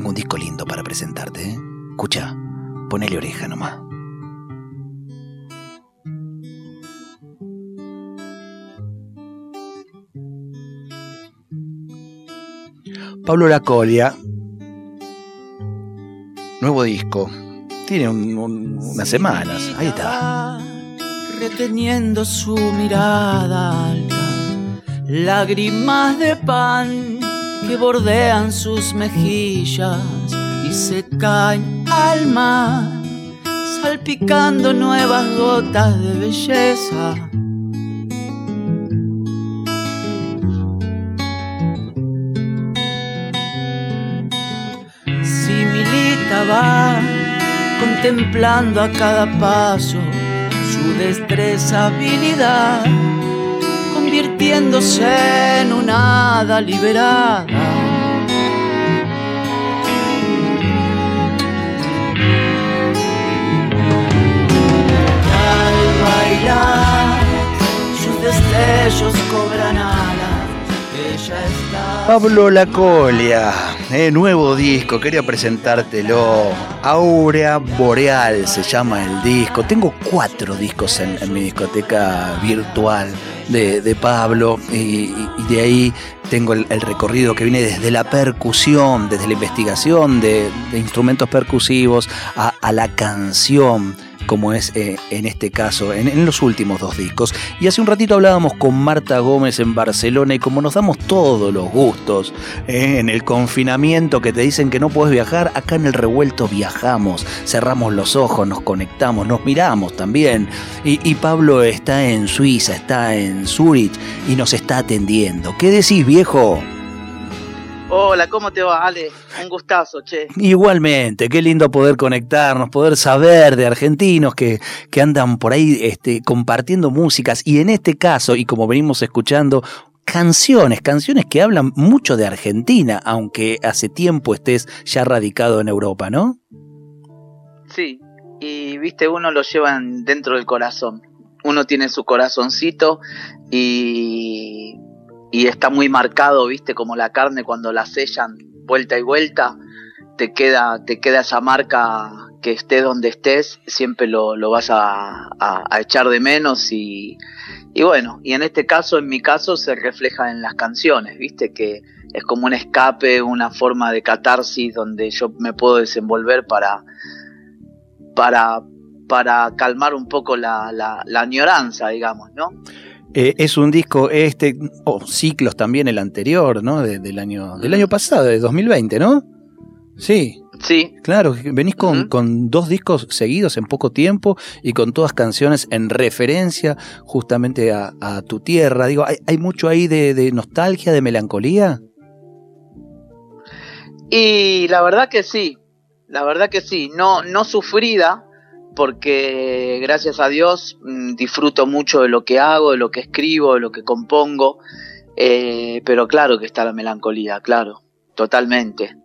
tengo un disco lindo para presentarte. ¿eh? Escucha, ponele oreja nomás. Pablo Lacolia, nuevo disco. Tiene unas semanas. Ahí está. Reteniendo su mirada alta, lágrimas de pan que bordean sus mejillas y se caen al mar, salpicando nuevas gotas de belleza. Si Milita va contemplando a cada paso su destreza, habilidad convirtiéndose en liberada. Al bailar, sus destellos cobran alas. Ella está. Pablo Lacolia, eh, nuevo disco, quería presentártelo. Aurea Boreal se llama el disco. Tengo cuatro discos en, mi discoteca virtual de, Pablo y, de ahí tengo el, recorrido que viene desde la percusión, desde la investigación de, instrumentos percusivos a la canción como es eh, en este caso, en, los últimos dos discos. Y hace un ratito hablábamos con Marta Gómez en Barcelona y como nos damos todos los gustos eh, en el confinamiento que te dicen que no puedes viajar, acá en el revuelto viajamos, cerramos los ojos, nos conectamos, nos miramos también. Y, y Pablo está en Suiza, está en Zurich y nos está atendiendo. ¿Qué decís, viejo? Hola, ¿cómo te va, Ale? Un gustazo, che. Igualmente, qué lindo poder conectarnos, poder saber de argentinos que, que andan por ahí este, compartiendo músicas y en este caso, y como venimos escuchando, canciones, canciones que hablan mucho de Argentina, aunque hace tiempo estés ya radicado en Europa, ¿no? Sí, y viste, uno lo lleva dentro del corazón. Uno tiene su corazoncito y y está muy marcado, viste, como la carne cuando la sellan vuelta y vuelta, te queda, te queda esa marca que estés donde estés, siempre lo, vas a, echar de menos y, y bueno, y en este caso, en mi caso, se refleja en las canciones, viste, que es como un escape, una forma de catarsis donde yo me puedo desenvolver para, para, para calmar un poco la, la, la añoranza, digamos, ¿no? Eh, es un disco, este, o ciclos también el anterior, ¿no? del, año, del año pasado, de 2020, ¿no? Sí. Sí. Claro, venís con, con, dos discos seguidos en poco tiempo y con todas canciones en referencia justamente a, tu tierra. Digo, ¿hay, hay mucho ahí de, de, nostalgia, de melancolía? Y la verdad que sí, la verdad que sí, no, no sufrida, porque gracias a Dios mm, disfruto mucho de lo que hago, de lo que escribo, de lo que compongo, eh, pero claro que está la melancolía, claro, totalmente.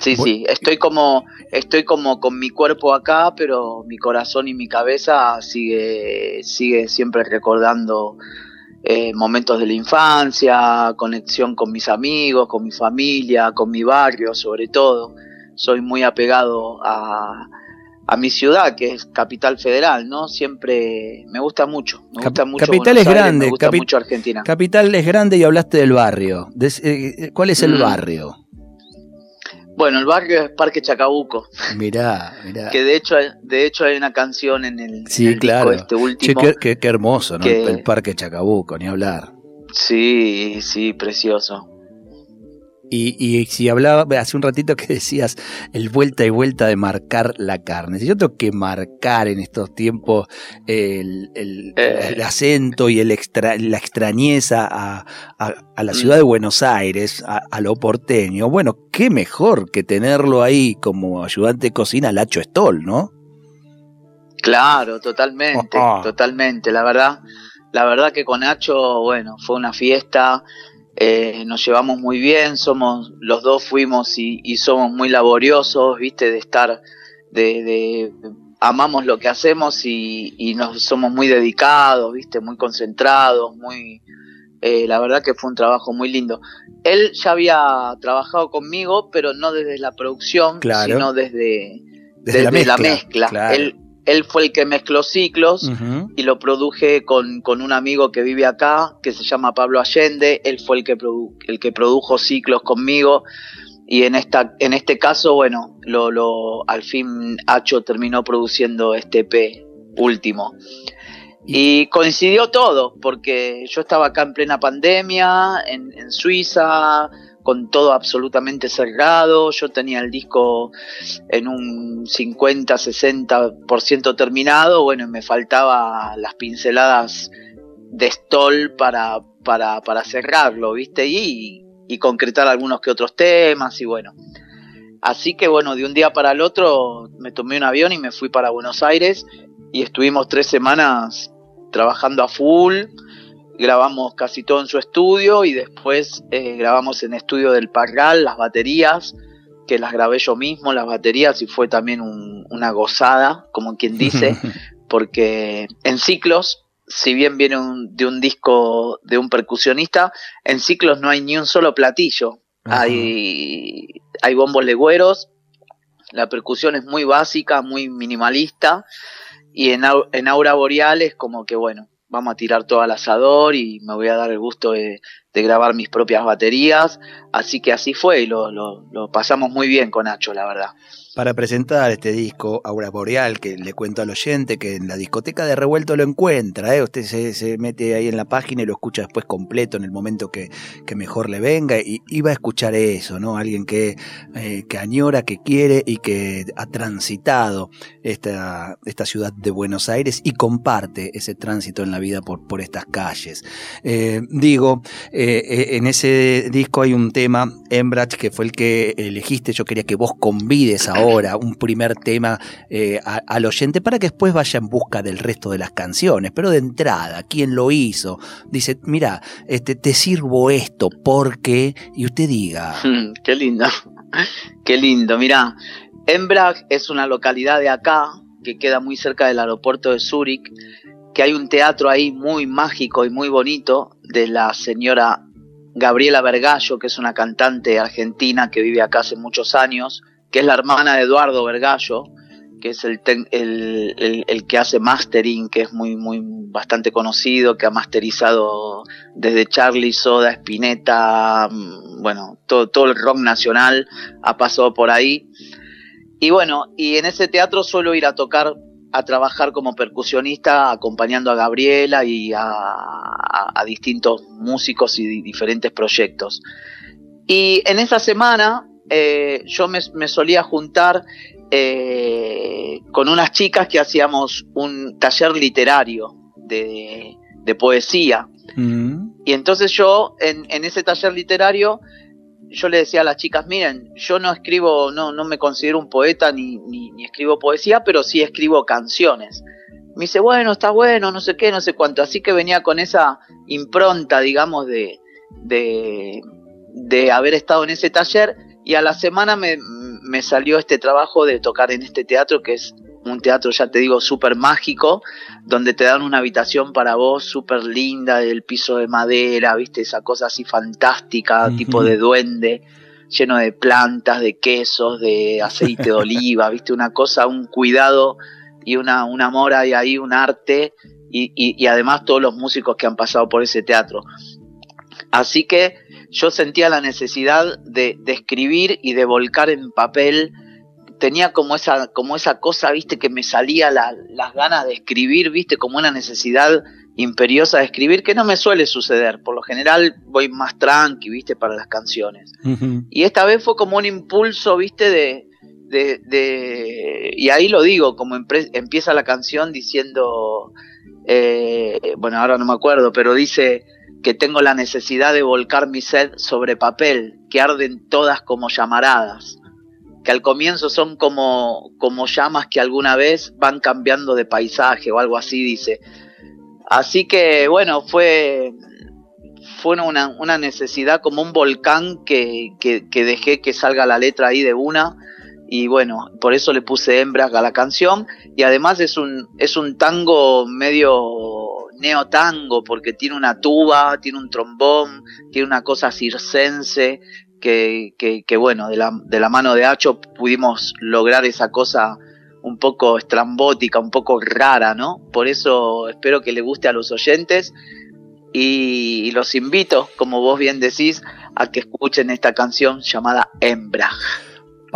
Sí, sí, estoy como, estoy como con mi cuerpo acá, pero mi corazón y mi cabeza sigue, sigue siempre recordando eh, momentos de la infancia, conexión con mis amigos, con mi familia, con mi barrio, sobre todo. Soy muy apegado a, a mi ciudad, que es Capital Federal, ¿no? Siempre me gusta mucho. Me gusta mucho Capital es grande. Me gusta mucho Argentina. Capital es grande y hablaste del barrio. Eh, ¿Cuál es el mm. barrio? Bueno, el barrio es Parque Chacabuco. Mirá, mirá. Que de hecho, de hecho hay una canción en el, sí, claro. este último. qué, hermoso, ¿no? El Parque Chacabuco, ni hablar. Sí, sí, precioso. Y, si hablaba hace un ratito que decías el vuelta y vuelta de marcar la carne. Si yo tengo que marcar en estos tiempos el, eh. acento y el extra, la extrañeza a, la mm. ciudad de Buenos Aires, a, lo porteño, bueno, qué mejor que tenerlo ahí como ayudante de cocina Lacho Stoll, ¿no? Claro, totalmente, ah. totalmente. La verdad, la verdad que con Nacho, bueno, fue una fiesta eh, nos llevamos muy bien, somos, los dos fuimos y, somos muy laboriosos, viste, de estar, de, amamos lo que hacemos y, nos somos muy dedicados, viste, muy concentrados, muy, Eh, la verdad que fue un trabajo muy lindo. Él ya había trabajado conmigo, pero no desde la producción, Claro. sino desde, Desde la mezcla, claro. Él, él fue el que mezcló ciclos y lo produje con, con un amigo que vive acá, que se llama Pablo Allende. Él fue el que, produ- el que produjo ciclos conmigo. Y en, esta, en este caso, bueno, lo, lo, al fin Hacho terminó produciendo este EP último. Y coincidió todo, porque yo estaba acá en plena pandemia, en, en Suiza, con todo absolutamente cerrado. Yo tenía el disco en un 50-60% terminado. Bueno, me faltaba las pinceladas de para, para, para cerrarlo, ¿viste? Y, y concretar algunos que otros temas, y bueno. Así que bueno, de un día para el otro me tomé un avión y me fui para Buenos Aires y estuvimos tres semanas trabajando a full, grabamos casi todo en su estudio y después eh, grabamos en estudio del Parral las baterías, que las grabé yo mismo, las baterías, y fue también un- una gozada, como quien dice, porque en ciclos, si bien viene un- de un disco de un percusionista, en ciclos no hay ni un solo platillo, Ajá. hay, hay bombos legüeros, la percusión es muy básica, muy minimalista, y en, Au- en Aura Boreal es como que, bueno, vamos a tirar todo al asador y me voy a dar el gusto de, grabar mis propias baterías. Así que así fue y lo, lo- lo pasamos muy bien con Nacho, la verdad. Para presentar este disco, Aura Boreal, que le cuento al oyente que en la discoteca de Revuelto lo encuentra, ¿eh? usted se, se mete ahí en la página y lo escucha después completo en el momento que, que mejor le venga y, y va a escuchar eso, ¿no? Alguien que, eh, que añora, que quiere y que ha transitado esta, esta ciudad de Buenos Aires y comparte ese tránsito en la vida por, por estas calles. Eh, digo, eh, en ese disco hay un tema, Embrach, que fue el que elegiste. Yo quería que vos convides ahora un primer tema eh, al oyente para que después vaya en busca del resto de las canciones. Pero de entrada, ¿quién lo hizo? Dice, mira, este, te sirvo esto porque... Y usted diga, Mm, Qué lindo, qué lindo. Mirá, Embrag es una localidad de acá que queda muy cerca del aeropuerto de Zúrich, que hay un teatro ahí muy mágico y muy bonito de la señora Gabriela Vergallo, que es una cantante argentina que vive acá hace muchos años, que es la hermana de Eduardo Vergallo, que es el, ten- el, el- que hace mastering, que es muy, muy bastante conocido, que ha masterizado desde Charlie Soda, Spinetta, mm, bueno, todo, todo el rock nacional ha pasado por ahí. Y bueno, y en ese teatro suelo ir a tocar, a trabajar como percusionista, acompañando a Gabriela y a, a- distintos músicos y di- diferentes proyectos. Y en esa semana eh, yo me, me solía juntar eh, con unas chicas que hacíamos un taller literario de, de poesía. "Mm, Y entonces yo, en, en ese taller literario, yo le decía a las chicas, miren, yo no escribo, no, no me considero un poeta ni, ni, ni escribo poesía, pero sí escribo canciones. Me dice, bueno, está bueno, no sé qué, no sé cuánto. Así que venía con esa impronta, digamos, de, de, de haber estado en ese taller y a la semana me, me salió este trabajo de tocar en este teatro que es un teatro, ya te digo, súper mágico, donde te dan una habitación para vos súper linda, del piso de madera, viste, esa cosa así fantástica, tipo de duende, lleno de plantas, de quesos, de aceite de oliva, viste, una cosa, un cuidado y una, un amor hay ahí, un arte, y, y, y además todos los músicos que han pasado por ese teatro. Así que yo sentía la necesidad de, de escribir y de volcar en papel tenía como esa, como esa cosa, viste, que me salía la- las ganas de escribir, viste, como una necesidad imperiosa de escribir, que no me suele suceder. Por lo general voy más tranqui, viste, para las canciones. ujú". Y esta vez fue como un impulso, viste, de, de, de- y ahí lo digo, como empieza la canción diciendo, eh, bueno, ahora no me acuerdo, pero dice que tengo la necesidad de volcar mi sed sobre papel, que arden todas como llamaradas, que al comienzo son como, como llamas que alguna vez van cambiando de paisaje o algo así, dice. Así que bueno, fue, fue una, una necesidad como un volcán que, que, dejé que salga la letra ahí de una y bueno, por eso le puse hembras a la canción y además es un, es un tango medio neotango porque tiene una tuba, tiene un trombón, tiene una cosa circense que, que, bueno, de la, de la mano de Hacho pudimos lograr esa cosa un poco estrambótica, un poco rara, ¿no? Por eso espero que le guste a los oyentes y los invito, como vos bien decís, a que escuchen esta canción llamada Hembra.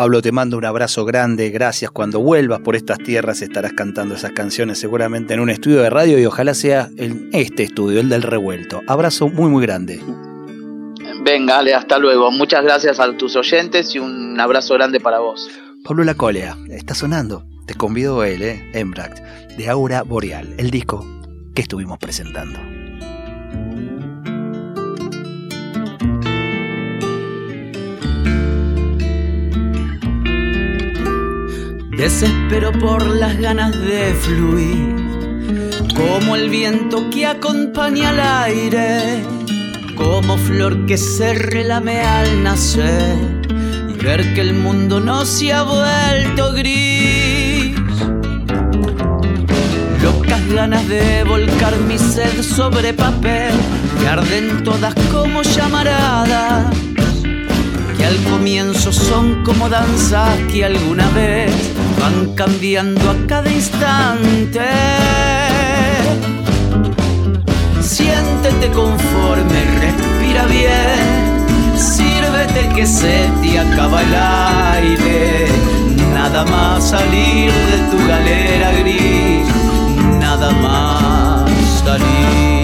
Pablo, te mando un abrazo grande, gracias. Cuando vuelvas por estas tierras estarás cantando esas canciones seguramente en un estudio de radio y ojalá sea en este estudio, el del revuelto. Abrazo muy, muy grande. Venga, Ale, hasta luego. Muchas gracias a tus oyentes y un abrazo grande para vos. Pablo Lacolea, está sonando. Te convido a él, ¿eh? Embract, de Aura Boreal, el disco que estuvimos presentando. Desespero por las ganas de fluir, como el viento que acompaña al aire, como flor que se relame al nacer y ver que el mundo no se ha vuelto gris. Locas ganas de volcar mi sed sobre papel, que arden todas como llamaradas que al comienzo son como danzas que alguna vez van cambiando a cada instante. Siéntete conforme, respira bien, sírvete que se te acaba el aire. Nada más salir de tu galera gris, nada más salir.